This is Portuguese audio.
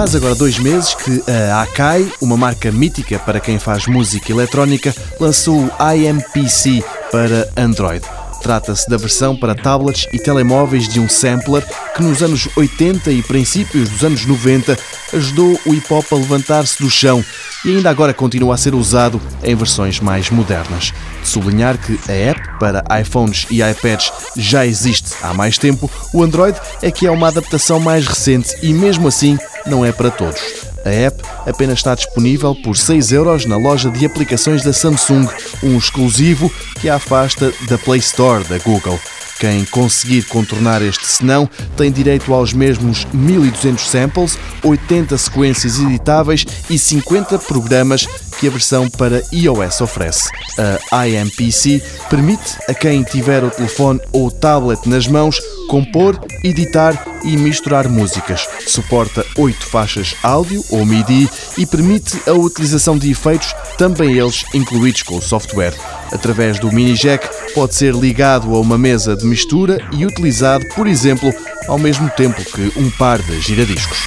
Faz agora dois meses que a Akai, uma marca mítica para quem faz música eletrónica, lançou o IMPC para Android. Trata-se da versão para tablets e telemóveis de um sampler que nos anos 80 e princípios dos anos 90 ajudou o hip hop a levantar-se do chão e ainda agora continua a ser usado em versões mais modernas. De sublinhar que a app para iPhones e iPads já existe há mais tempo, o Android é que é uma adaptação mais recente e mesmo assim não é para todos. A app apenas está disponível por 6 euros na loja de aplicações da Samsung, um exclusivo que a afasta da Play Store da Google. Quem conseguir contornar este senão tem direito aos mesmos 1200 samples, 80 sequências editáveis e 50 programas que a versão para iOS oferece. A IMPC permite a quem tiver o telefone ou tablet nas mãos compor, editar e misturar músicas. Suporta 8 faixas áudio ou MIDI e permite a utilização de efeitos, também eles incluídos com o software. Através do mini jack pode ser ligado a uma mesa de mistura e utilizado, por exemplo, ao mesmo tempo que um par de giradiscos.